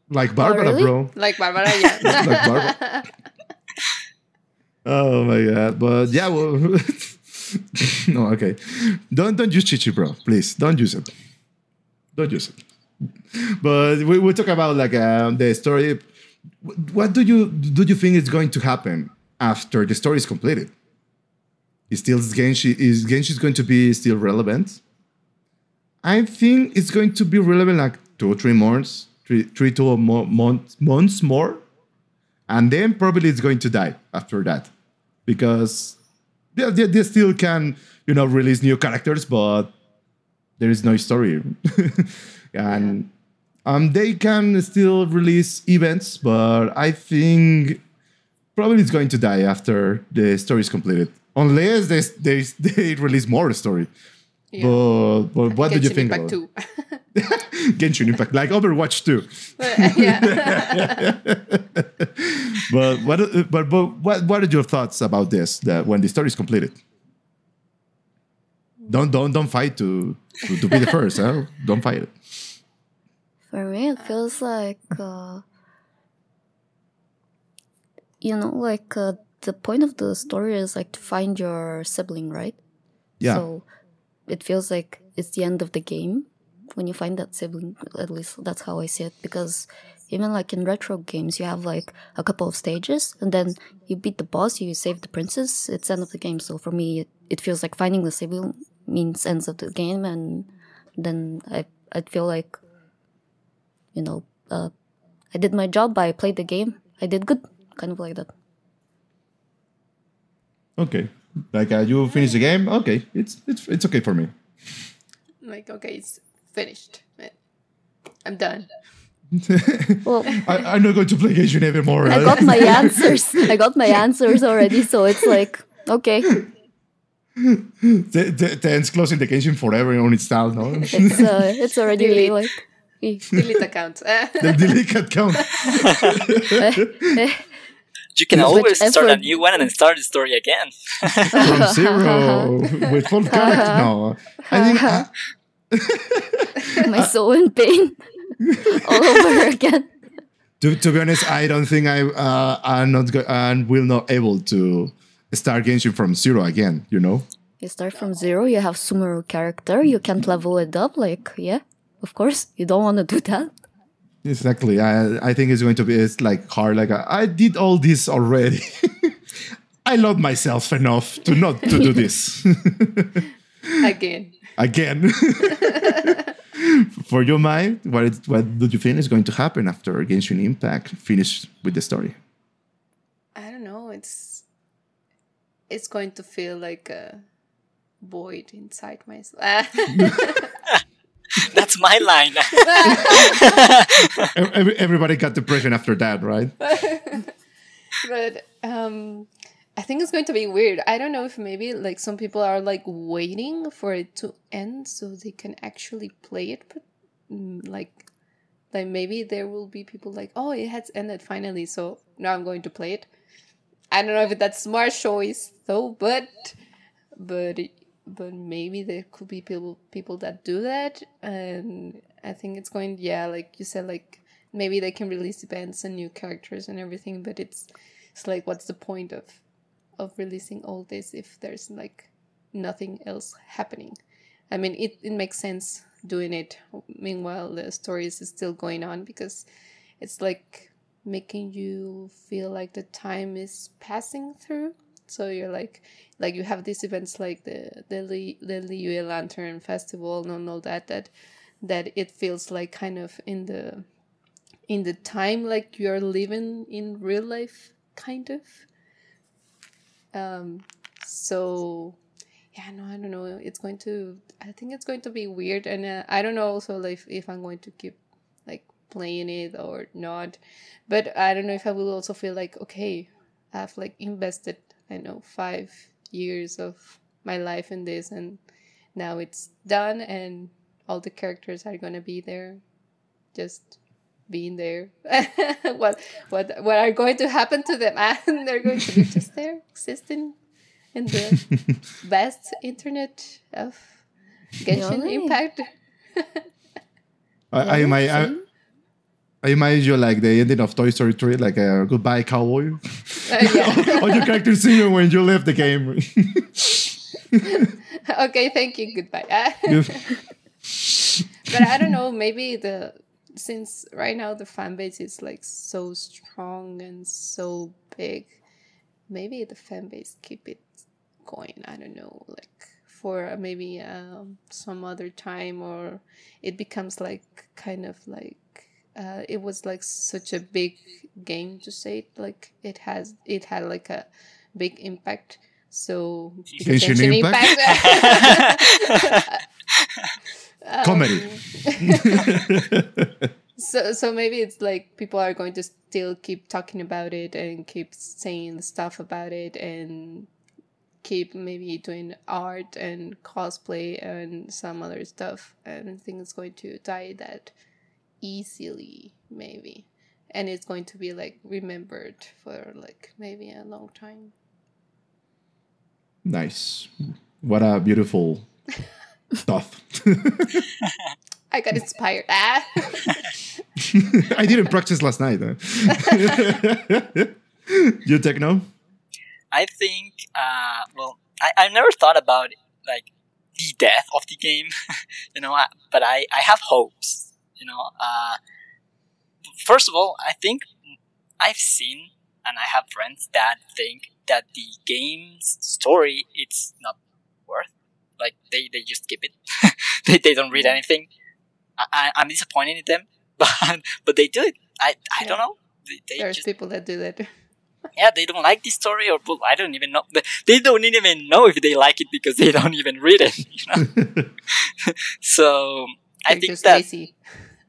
Like Barbara, really? bro. Like Barbara, [LAUGHS] yeah. Like Barbara. [LAUGHS] Oh my god! But yeah, well, [LAUGHS] no, okay. Don't don't use Qiqi, bro. Please don't use it. Don't use it. But we we talk about like um, the story. What do you do? You think is going to happen after the story is completed? Is still Genshin is Genshin going to be still relevant? I think it's going to be relevant like two or three months, three three to more months months more and then probably it's going to die after that. Because they, they, they still can you know release new characters but there is no story. [LAUGHS] And um, they can still release events but i think probably it's going to die after the story is completed. Unless they, they, [LAUGHS] they release more story. Yeah. but, but what do you think about 2. [LAUGHS] [LAUGHS] Genshin Impact like Overwatch 2 [LAUGHS] yeah. [LAUGHS] but what but, but what what are your thoughts about this that when the story is completed don't don't don't fight to to, to be the first huh? don't fight it For me, it feels like, uh, you know, like uh, the point of the story is like to find your sibling, right? yeah So it feels like it's the end of the game when you find that sibling. At least that's how I see it. Because even like in retro games, you have like a couple of stages, and then you beat the boss, you save the princess. It's end of the game. So for me, it, it feels like finding the sibling means ends of the game, and then I I feel like, you know, uh, I did my job. I played the game. I did good. Kind of like that. okay like uh, you finish the game okay it's it's it's okay for me like, okay, it's finished. I'm done. [LAUGHS] Well. I, I'm not going to play Genshin anymore I got my [LAUGHS] answers. I got my answers already, so it's like okay. the, the, the end's closing the Genshin forever on its style no [LAUGHS] It's uh, it's already Delete. like Delete account. the delete account. You can How always start a new one and start the story again. from zero with full character no I think uh, [LAUGHS] my soul in pain [LAUGHS] all over again. to, to be honest, I don't think I uh, I'm not go- and will not able to start Genshin from zero again. You know, You start from zero. You have Sumeru character. You can't level it up. Like yeah, of course you don't want to do that. exactly. I I think it's going to be it's like hard. Like I, I did all this already. [LAUGHS] I love myself enough to not to do this Again. Again. [LAUGHS] For your mind, what is, what do you think is going to happen after Genshin Impact finish with the story? I don't know. It's it's going to feel like a void inside myself. [LAUGHS] That's my line. [LAUGHS] Everybody got depression after that, right? but um I think it's going to be weird. I don't know if maybe like some people are like waiting for it to end so they can actually play it, but mm, like like maybe there will be people like, oh, it has ended finally, so now I'm going to play it. I don't know if that's smart choice though, but but but maybe there could be people people that do that, and I think it's going yeah, like you said, like maybe they can release events and new characters and everything, but it's it's like what's the point of of releasing all this if there's like nothing else happening? I mean, it, it makes sense doing it. Meanwhile, the story is still going on because it's like making you feel like the time is passing through. So you're like, like you have these events like the the the Liyue Lantern Festival and all that that that it feels like kind of in the in the time like you're living in real life, kind of. Um, so yeah, no, I don't know. It's going to. I think it's going to be weird, and uh, I don't know also like if I'm going to keep like playing it or not. But I don't know if I will also feel like okay, I've like invested I know five years of my life in this, and now it's done, and all the characters are gonna be there, just being there. [LAUGHS] what what what are going to happen to them? [LAUGHS] And they're going to be just there, existing in the [LAUGHS] best internet of Genshin Really? Impact. I, I, might, I, Same. I imagine you like the ending of Toy Story 3, like a goodbye cowboy. Uh, yeah. All your characters singing when you left the game. okay, thank you. Goodbye. But I don't know. Maybe the since right now the fan base is like so strong and so big, maybe the fan base keep it going. I don't know, like for maybe um, some other time, or it becomes like kind of like uh, it was like such a big game to say it like it has it had like a big impact. So Genshin Impact? [LAUGHS] [LAUGHS] Impact- Comedy. [LAUGHS] So so maybe it's like people are going to still keep talking about it and keep saying stuff about it and keep maybe doing art and cosplay and some other stuff. and I think it's going to die that easily, maybe. And it's going to be like remembered for like maybe a long time. nice. What a beautiful [LAUGHS] thought. [LAUGHS] I got inspired. Ah. [LAUGHS] I didn't practice last night. huh? [LAUGHS] you techno? I think, uh, well, I, I've never thought about like the death of the game, you know, I, but I, I have hopes, you know. Uh, first of all, I think I've seen and I have friends that think that the game's story it's not worth. Like they, they just skip it. [LAUGHS] they, they don't read anything. I, I, I'm disappointed in them, [LAUGHS] but but they do it. I, I don't know. They, they There's just people that do that. [LAUGHS] yeah, they don't like this story, or I don't even know. They- They don't even know if they like it because they don't even read it. You know? so I They're think just that lazy.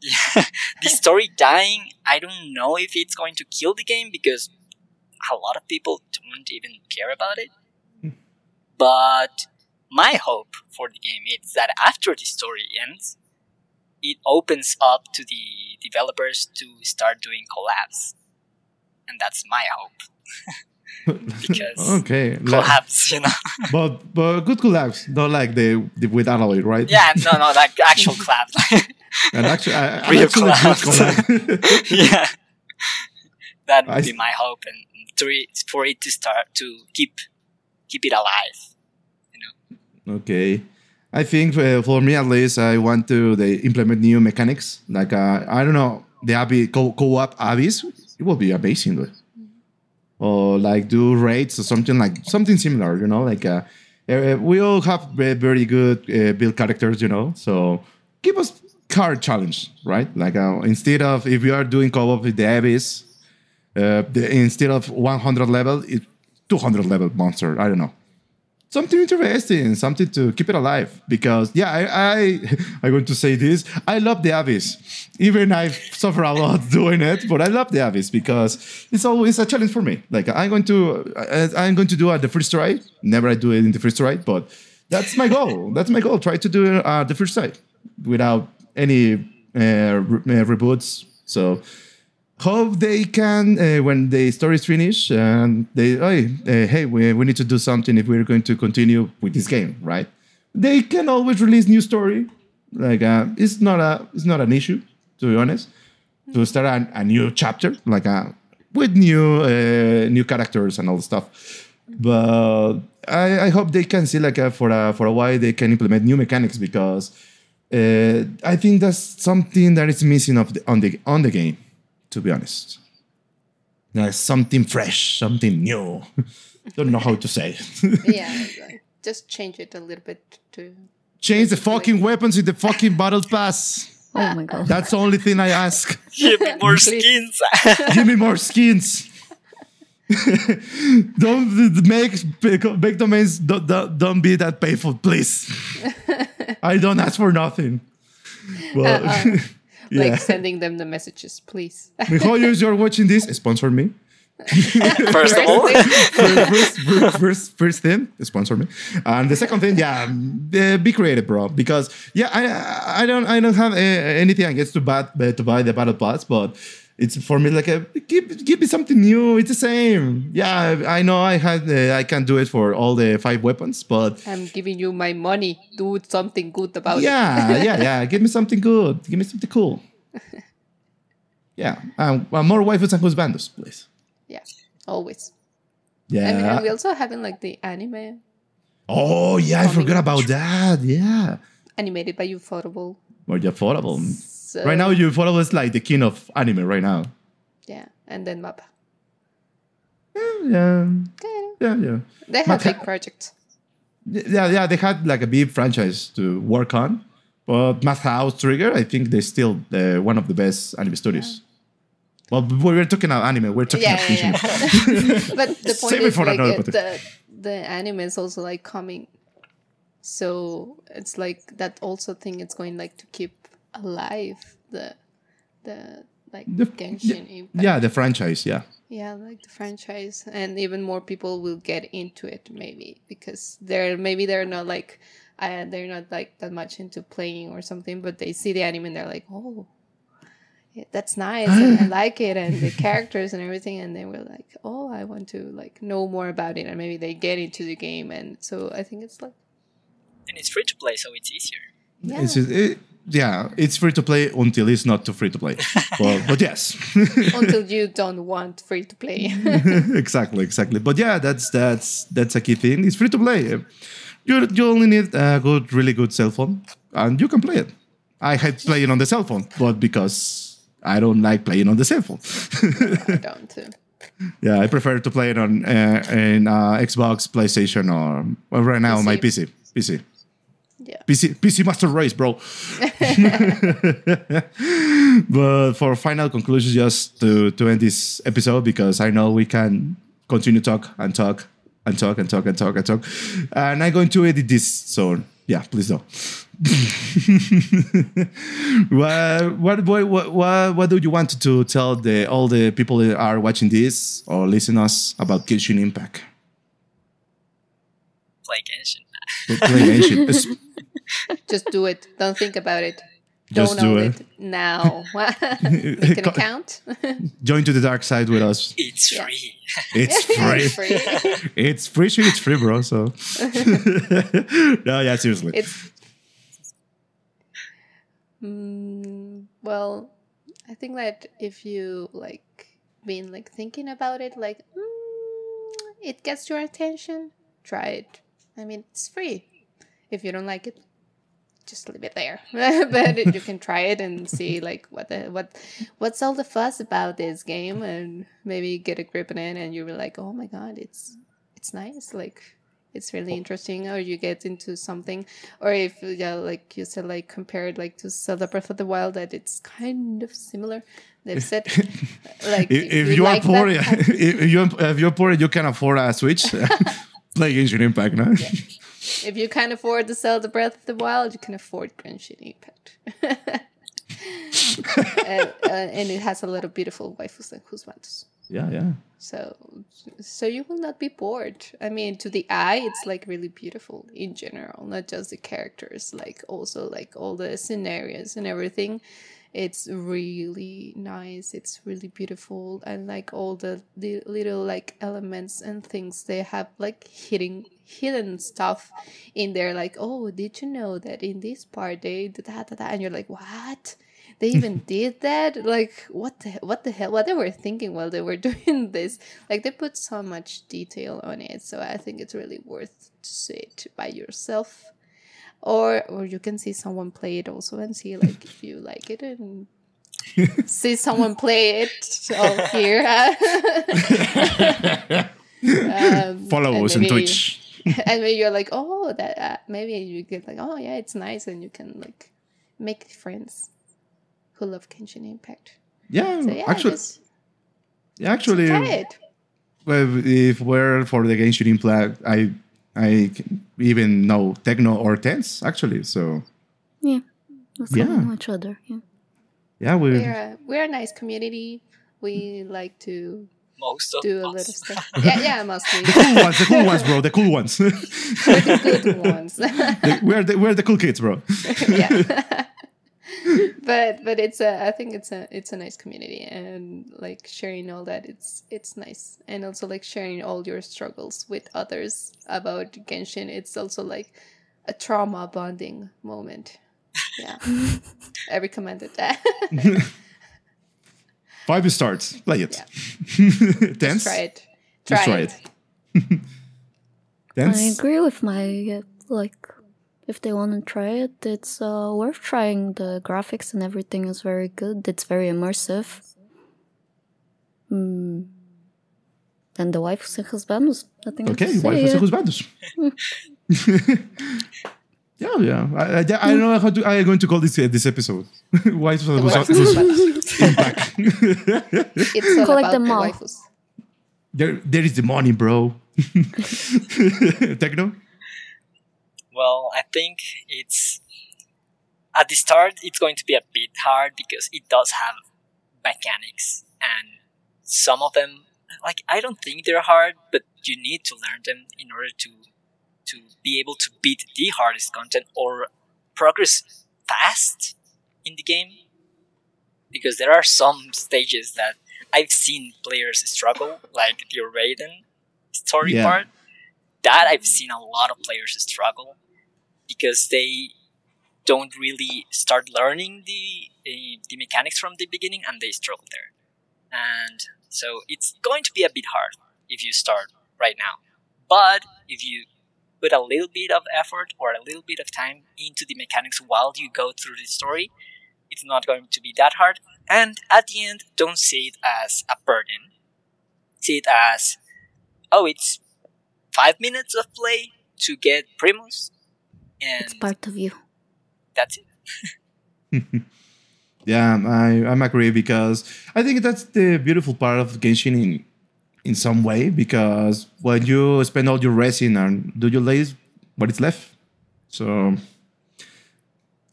yeah, the story dying. I don't know if it's going to kill the game because a lot of people don't even care about it. Hmm. But my hope for the game is that after the story ends, it opens up to the developers to start doing collabs, and that's my hope. [LAUGHS] because okay. la- collabs, you know. [LAUGHS] But but good collabs, not like the, the with Aloy, right? yeah, no, no, like actual [LAUGHS] collabs. And actually, I, Real actually collabs. yeah, that would I be my hope, and to re- for it to start to keep keep it alive. Okay. I think uh, for me at least, I want to they implement new mechanics. Like uh, I don't know, the co-op Abyss. It will be amazing, though. Or like do raids or something like something similar. You know, like uh, uh, we all have ve- very good uh, build characters. You know, so give us card challenge, right? Like uh, instead of if you are doing co-op with the Abyss, the, instead of 100 level, it 200 level monster. I don't know something interesting, something to keep it alive. Because yeah, I, I [LAUGHS] I'm going to say this. I love the Abyss. Even I suffer a lot [LAUGHS] doing it, but I love the Abyss because it's always a challenge for me. Like I'm going to I, I'm going to do it the first try. Never I do it in the first try, but that's my goal. [LAUGHS] that's my goal. Try to do it uh, the first try without any uh, re- uh, reboots. So hope they can uh, when the story is finished and they hey, uh, hey we, we need to do something if we're going to continue with this game right? They can always release new story. Like uh, it's not a it's not an issue to be honest. To start a, a new chapter like a, with new uh, new characters and all the stuff. But I, I hope they can see like uh, for a for a while they can implement new mechanics because uh, I think that's something that is missing of the, on the on the game to be honest. Like something fresh, something new. [LAUGHS] Don't know how to say it. [LAUGHS] yeah, just change it a little bit to. Change the fucking weapons in the fucking battle pass. Oh my god. That's the only thing I ask. Give me more skins. [LAUGHS] Give me more skins. don't make make domains. Don't, don't, don't be that painful, please. I don't ask for nothing. Well, Uh-uh. Yeah. Like sending them the messages, please. [LAUGHS] Mihoyos, you're watching this. Sponsor me. [LAUGHS] First of all, [LAUGHS] first, first, first, first thing, sponsor me. And the second thing, yeah, be creative, bro. Because yeah, I I don't I don't have uh, anything against to buy uh, to buy the battle pass, but it's for me like a give give me something new. It's the same. Yeah, I know I had uh, I can do it for all the five weapons, but I'm giving you my money. Do something good about it. yeah, it. yeah, yeah. [LAUGHS] Give me something good. Give me something cool. [LAUGHS] Yeah, um, uh, more waifus and husbandos, please. yeah, always. Yeah. I mean, and we also having like the anime oh yeah, I forgot about that. Yeah. animated by Ufotable. More affordable. So, Right now, you follow us like the king of anime right now. yeah, and then Mappa. Yeah, Okay. yeah, yeah. They have But- big projects. Yeah, yeah, they had like a big franchise to work on. But Madhouse Trigger, I think they're still uh, one of the best anime studios. Well, we we're talking about anime. We're talking Yeah, about yeah, Genshin. [LAUGHS] but the [LAUGHS] point Save is like another it, podcast. the the anime is also like coming, so it's like that also thing. It's going like to keep alive the the like The- Genshin Impact. yeah, the franchise. Yeah, Yeah, like the franchise, and even more people will get into it maybe because they're maybe they're not like, uh, they're not like that much into playing or something, but they see the anime and they're like, oh, yeah, that's nice, and I [LAUGHS] like it, and the characters and everything, and they were like, oh, I want to like know more about it, and maybe they get into the game, and so I think it's like, and it's free to play, so it's easier. yeah, it's just, it, yeah, it's free to play until it's not too free to play. [LAUGHS] but, but yes, [LAUGHS] until you don't want free to play. [LAUGHS] exactly, exactly. But yeah, that's that's that's a key thing. It's free to play. You you only need a good, really good cell phone, and you can play it. I hate playing on the cell phone, but because I don't like playing on the cell phone. I don't too. yeah, I prefer to play it on uh, in uh, Xbox, PlayStation, or well, right now my PC. PC. Yeah. PC, PC Master Race, bro. [LAUGHS] but for final conclusion, just to, to end this episode, because I know we can continue talk and talk and talk and talk and talk and talk. And I'm going to edit this, so yeah, please don't. [LAUGHS] what, what, what, what, what do you want to tell the all the people that are watching this or listen us about Genshin Impact? Play Genshin. Play Genshin. [LAUGHS] Es- Just do it. Don't think about it. [LAUGHS] Just Don't do own it. it, [LAUGHS] now. Make an account. Join to the dark side with us. It's Yeah. free. [LAUGHS] It's free. Free. It's free. Sure, it's free, bro. So no, yeah, seriously. It's mm, well, I think that if you like been like thinking about it, like mm, it gets your attention, try it. I mean, it's free. If you don't like it, just leave it there. [LAUGHS] but you can try it and see like what the what what's all the fuss about this game, and maybe get a grip on it, and you'll be like, oh my god, it's it's nice. Like it's really interesting, or you get into something, or if yeah, like you said, like compared like to Zelda Breath of the Wild, that it's kind of similar. They've said [LAUGHS] like if, if you like are poor, that [LAUGHS] type- if you if you're poor, you can afford a Switch. Play Genshin Impact, no? If you can't afford to sell the Breath of the Wild, you can afford Genshin Impact. [LAUGHS] and, uh, and it has a lot of beautiful waifus and husbandos. Yeah, yeah. So, so you will not be bored. I mean, to the eye, it's like really beautiful in general, not just the characters, like also like all the scenarios and everything. It's really nice. It's really beautiful, and like all the the little like elements and things they have like hidden hidden stuff in there. Like, oh, did you know that in this part they did that, that, that? and you're like, what? they [LAUGHS] even did that like what the what the hell what they were thinking while they were [LAUGHS] doing this like they put so much detail on it so i think it's really worth to see it by yourself or or you can see someone play it also and see like if you like it and [LAUGHS] see someone play it all here um, Follow us on Twitch. [LAUGHS] and maybe you're like oh that uh, maybe you get like oh yeah it's nice and you can like make friends who love Genshin Impact. Yeah, So yeah, actually, just yeah, actually, well, if we're for the Genshin Impact, I I even know Techno or Tens actually. So Yeah. Yeah. yeah. each other. Yeah. yeah, we We're a, we're a nice community. We like to Most of do a us. little stuff. [LAUGHS] Yeah, yeah, mostly. cool ones, the cool ones, bro, the cool ones. We're [LAUGHS] the good ones. [LAUGHS] The- we're the we're the cool kids, bro. yeah. but but it's a I think it's a it's a nice community and like sharing all that it's it's nice and also like sharing all your struggles with others about Genshin it's also like a trauma bonding moment. Yeah. I recommended that. Five starts, play it. [LAUGHS] Tens, Just try it. Try, Just try it. it. [LAUGHS] I agree with my uh, like if they want to try it, it's uh, worth trying. The graphics and everything is very good. It's very immersive. Hmm. And the wife and husbands. Nothing else Okay, to say, why yeah. Yeah, yeah. I, I, I don't know how to, I am going to call this uh, this episode. [LAUGHS] Why was Wife impact? [LAUGHS] It's all Collect about them the all. waifus. there, there is the money, bro. [LAUGHS] Techno. Well, I think it's at the start it's going to be a bit hard because it does have mechanics and some of them like I don't think they're hard, but you need to learn them in order to to be able to beat the hardest content or progress fast in the game. Because there are some stages that I've seen players struggle, like the Raiden story Yeah. part. That I've seen a lot of players struggle because they don't really start learning the uh, the mechanics from the beginning and they struggle there. And so it's going to be a bit hard if you start right now. But if you put a little bit of effort or a little bit of time into the mechanics while you go through the story, it's not going to be that hard. And at the end, don't see it as a burden. See it as, oh, it's five minutes of play to get Primos, and It's part of you. that's it. [LAUGHS] Yeah, I I'm agree because I think that's the beautiful part of Genshin in in some way because when you spend all your resin and do your lays, what is left? So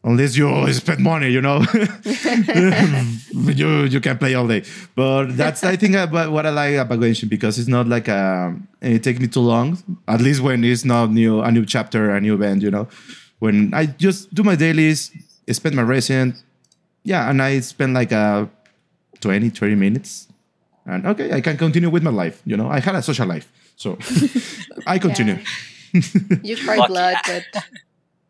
unless you [LAUGHS] spend money, you know, [LAUGHS] you you can play all day. But that's I think about what I like about Genshin because it's not like a, it takes me too long. At least when it's not new a new chapter, a new event, you know. When I just do my dailies, spend my resin, yeah, and I spend like uh 20, 30 minutes. And okay, I can continue with my life. You know, I had a social life. So [LAUGHS] I continue. You [LAUGHS] cry Lucky. blood, but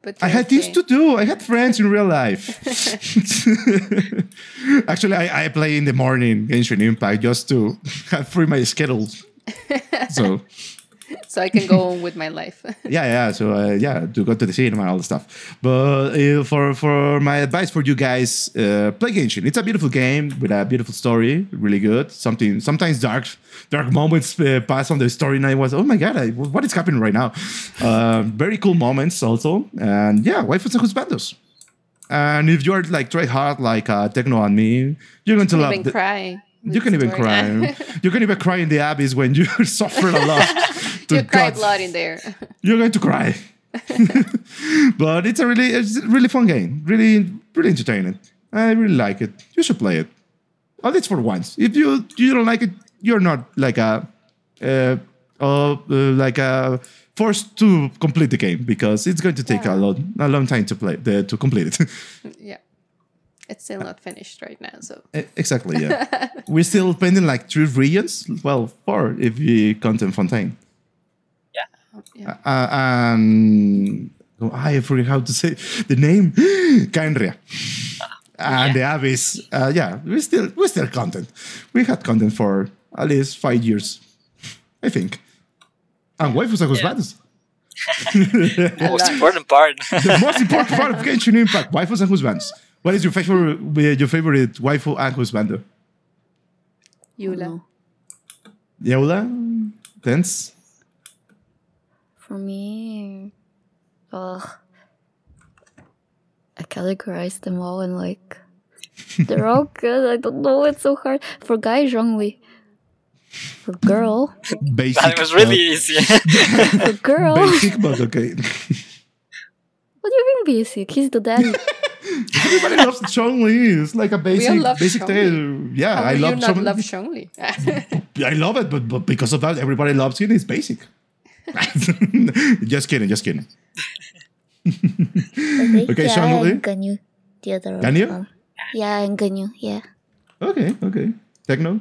but I you're had things to do. I had friends in real life. [LAUGHS] Actually, I, I play in the morning Genshin Impact just to have free my schedule. So [LAUGHS] so I can go on [LAUGHS] with my life. [LAUGHS] yeah, yeah. So uh, yeah, to go to the cinema and all the stuff. But uh, for for my advice for you guys, uh, play Genshin. It's a beautiful game with a beautiful story, really good. Something sometimes dark dark moments uh, pass on the story, and I was oh my god, I, what is happening right now? Uh, very cool moments also, and yeah, waifus and husbandos. And if you're like try hard like uh, Techno and me, you're going to love. even the- cry. you can even story. cry. you can even cry in the abyss when you suffer a lot. To you cry God blood in there. [LAUGHS] you're going to cry. [LAUGHS] but it's a really, it's a really fun game. Really, really entertaining. I really like it. You should play it. At least for once. If you you don't like it, you're not like a, uh, uh, like a forced to complete the game because it's going to take a Yeah. lot, a long time to play the, to complete it. [LAUGHS] yeah. It's still not finished right now, so exactly. Yeah, we're still pending like three regions. Well, four if we count in Fontaine. Yeah. uh, and oh, I forget how to say the name [GASPS] Canria. And the Abyss, uh, yeah, we still we still content. We had content for at least five years, I think. And waifus and husbandos. [LAUGHS] Most important part. the most important part of Genshin Impact: waifus and husbands. What is your favorite your favorite waifu and husband? Eula. No. Eula, Tens. For me, uh, I categorize them all and like they're all [LAUGHS] good. I don't know. It's so hard for guy Zhongli. For girl. Basic. That was really but- easy. [LAUGHS] For girl. basic, but okay. What do you mean basic? He's the daddy. [LAUGHS] Everybody loves Zhongli. It's like a basic, love basic Zhongli. tale. Yeah, How I will love you not Zhongli. love Zhongli? I love it, but, but because of that, everybody loves it. It's basic. [LAUGHS] just kidding, just kidding. Okay, yeah, Zhongli? and Ganyu. The other Ganyu? one. Yeah, and Ganyu, yeah. Okay, okay. Techno.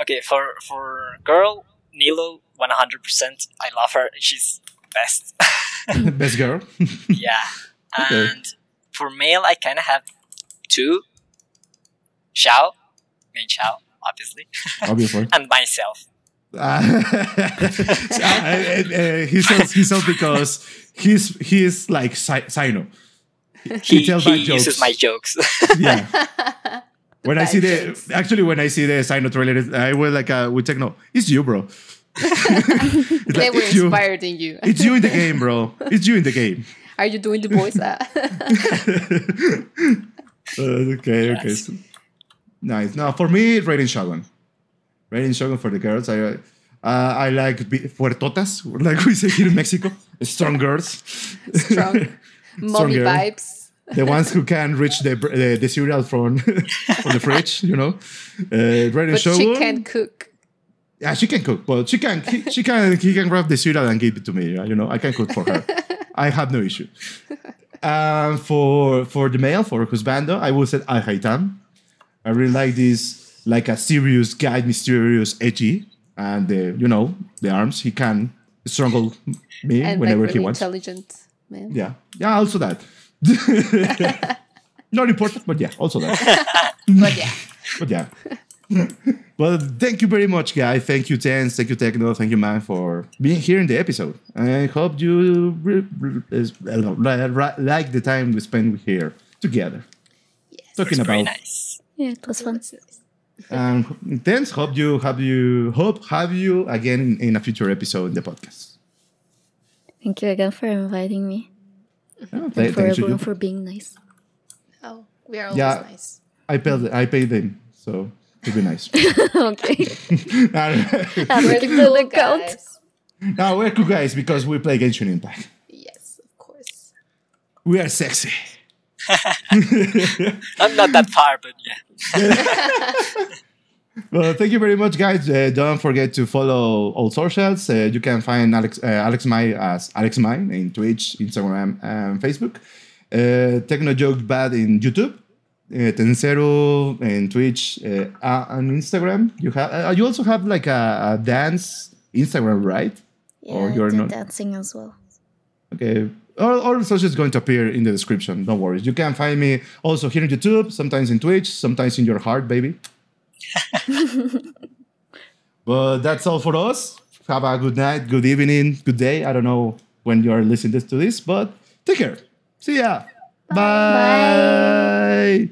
okay, for for girl, Nilou, one hundred percent. I love her. She's best. [LAUGHS] Best girl. [LAUGHS] yeah. Okay. And for male, I kind of have two. Xiao, main Xiao, obviously, Obviously. and myself. Uh, uh, [LAUGHS] he says he says because he's he's like Cyno. He, tells he bad uses jokes. my jokes. [LAUGHS] Yeah. [LAUGHS] When I Bad see the actually when I see the Cyno trailer, I will like uh, with techno. It's you, bro. It's they like, were it's you. inspired in you. It's you in the game, bro. It's you in the game. Are you doing the voice? Ah. Uh, okay, okay. Yes. So- nice. Now, for me, Raiden Shogun. Raiden Shogun for the girls. I uh, I like fuertotas, [LAUGHS] like we say here in Mexico. Strong girls. Strong. [LAUGHS] Mommy vibes. the ones who can reach the the, the cereal from [LAUGHS] from the fridge, you know. Uh, Raiden But Shogun. she can cook. Yeah, she can cook, but she can he, she can he can grab the cereal and give it to me. You know, I can cook for her. I have no issue. Um, for for the male for Husbando, I will say Alhaitham. I really like this, like a serious guy, mysterious, edgy, and uh, you know the arms. He can strangle me [LAUGHS] And like whenever really he wants. intelligent man. Yeah, yeah, also that. [LAUGHS] Not important, but yeah, also that. [LAUGHS] But yeah. But yeah. well, thank you very much, guy. Thank you, Tens. Thank you, Techno. Thank you, man, for being here in the episode. I hope you re- re- is- uh, li- ri- like the time we spend here together. Talking Very about nice. Yeah, it was fun. That's nice. um, Tens. Hope you have you hope have you again in, in a future episode in the podcast. Thank you again for inviting me. Oh, And th- for everyone you. for being nice. Oh, we are always Yeah. nice. I paid I paid them, so it'd be nice. [LAUGHS] okay. [LAUGHS] [LAUGHS] now We're Keep the the cool lookout. guys. we're cool guys because we play Genshin Impact. Yes, of course. We are sexy. [LAUGHS] I'm not that far, but yeah. [LAUGHS] Well, thank you very much, guys. Uh, don't forget to follow all socials. Uh, you can find Alex uh, Alex Mai as Alex Mai in Twitch, Instagram, and Facebook. Uh, Technojokebat in YouTube. Uh, Tenzeru in Twitch uh, uh, and Instagram. You have. Uh, you also have like a, a dance Instagram, right? Yeah, Or you're not- dancing as well. Okay. All, all the socials going to appear in the description. Don't worry. You can find me also here on YouTube, sometimes in Twitch, sometimes in your heart, baby. [LAUGHS] but that's all for us. Have a good night, good evening, good day. I don't know when you are listening to this, but take care. See ya. Bye.